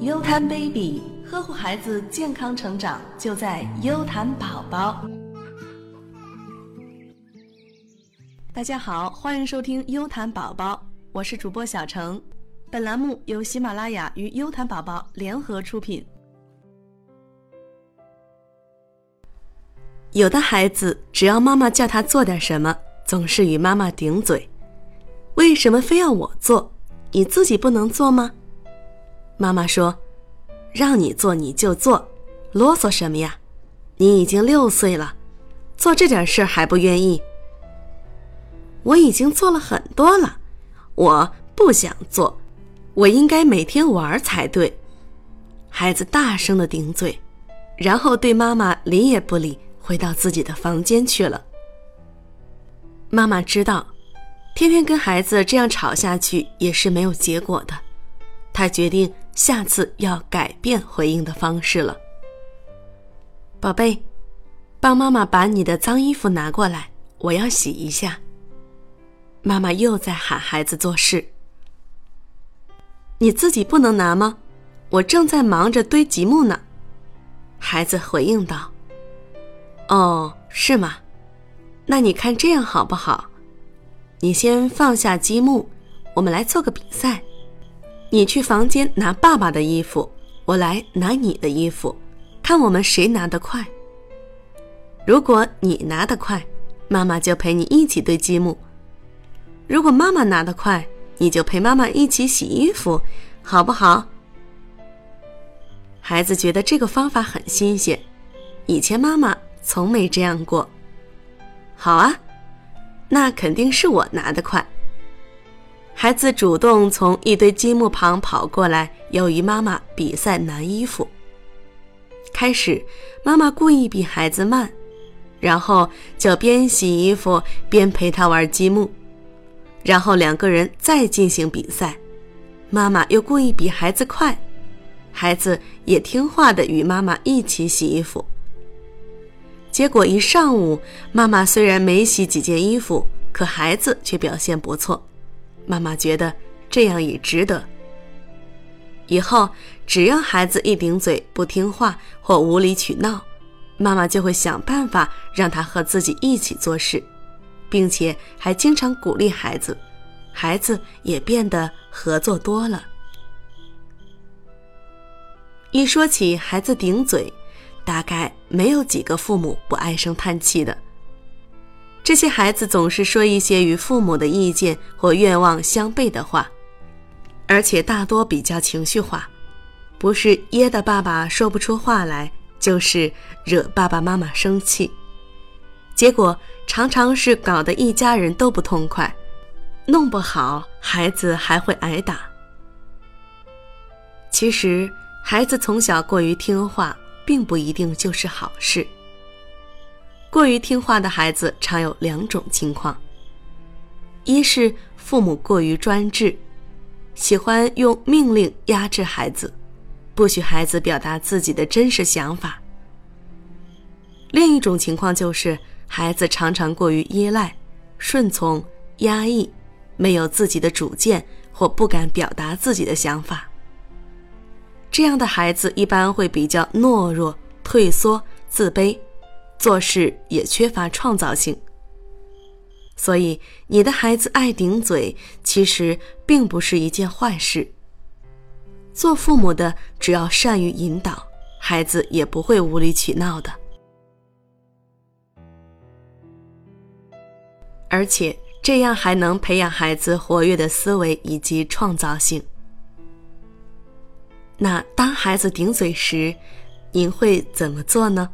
优谈 baby 呵护孩子健康成长，就在优谈宝宝。大家好，欢迎收听优谈宝宝，我是主播小程。本栏目由喜马拉雅与优谈宝宝联合出品。有的孩子，只要妈妈叫他做点什么，总是与妈妈顶嘴。为什么非要我做？你自己不能做吗？妈妈说：“让你做你就做，啰嗦什么呀？你已经六岁了，做这点事还不愿意？我已经做了很多了，我不想做，我应该每天玩才对。”孩子大声的顶嘴，然后对妈妈理也不理，回到自己的房间去了。妈妈知道，天天跟孩子这样吵下去也是没有结果的，她决定。下次要改变回应的方式了，宝贝，帮妈妈把你的脏衣服拿过来，我要洗一下。妈妈又在喊孩子做事，你自己不能拿吗？我正在忙着堆积木呢。孩子回应道：“哦，是吗？那你看这样好不好？你先放下积木，我们来做个比赛。”你去房间拿爸爸的衣服，我来拿你的衣服，看我们谁拿得快。如果你拿得快，妈妈就陪你一起堆积木；如果妈妈拿得快，你就陪妈妈一起洗衣服，好不好？孩子觉得这个方法很新鲜，以前妈妈从没这样过。好啊，那肯定是我拿得快。孩子主动从一堆积木旁跑过来，要与妈妈比赛拿衣服。开始，妈妈故意比孩子慢，然后就边洗衣服边陪他玩积木，然后两个人再进行比赛。妈妈又故意比孩子快，孩子也听话的与妈妈一起洗衣服。结果一上午，妈妈虽然没洗几件衣服，可孩子却表现不错。妈妈觉得这样也值得。以后只要孩子一顶嘴不听话或无理取闹，妈妈就会想办法让他和自己一起做事，并且还经常鼓励孩子，孩子也变得合作多了。一说起孩子顶嘴，大概没有几个父母不唉声叹气的。这些孩子总是说一些与父母的意见或愿望相悖的话，而且大多比较情绪化，不是噎得爸爸说不出话来，就是惹爸爸妈妈生气，结果常常是搞得一家人都不痛快，弄不好孩子还会挨打。其实，孩子从小过于听话，并不一定就是好事。过于听话的孩子常有两种情况：一是父母过于专制，喜欢用命令压制孩子，不许孩子表达自己的真实想法；另一种情况就是孩子常常过于依赖、顺从、压抑，没有自己的主见或不敢表达自己的想法。这样的孩子一般会比较懦弱、退缩、自卑。做事也缺乏创造性，所以你的孩子爱顶嘴，其实并不是一件坏事。做父母的只要善于引导，孩子也不会无理取闹的。而且这样还能培养孩子活跃的思维以及创造性。那当孩子顶嘴时，您会怎么做呢？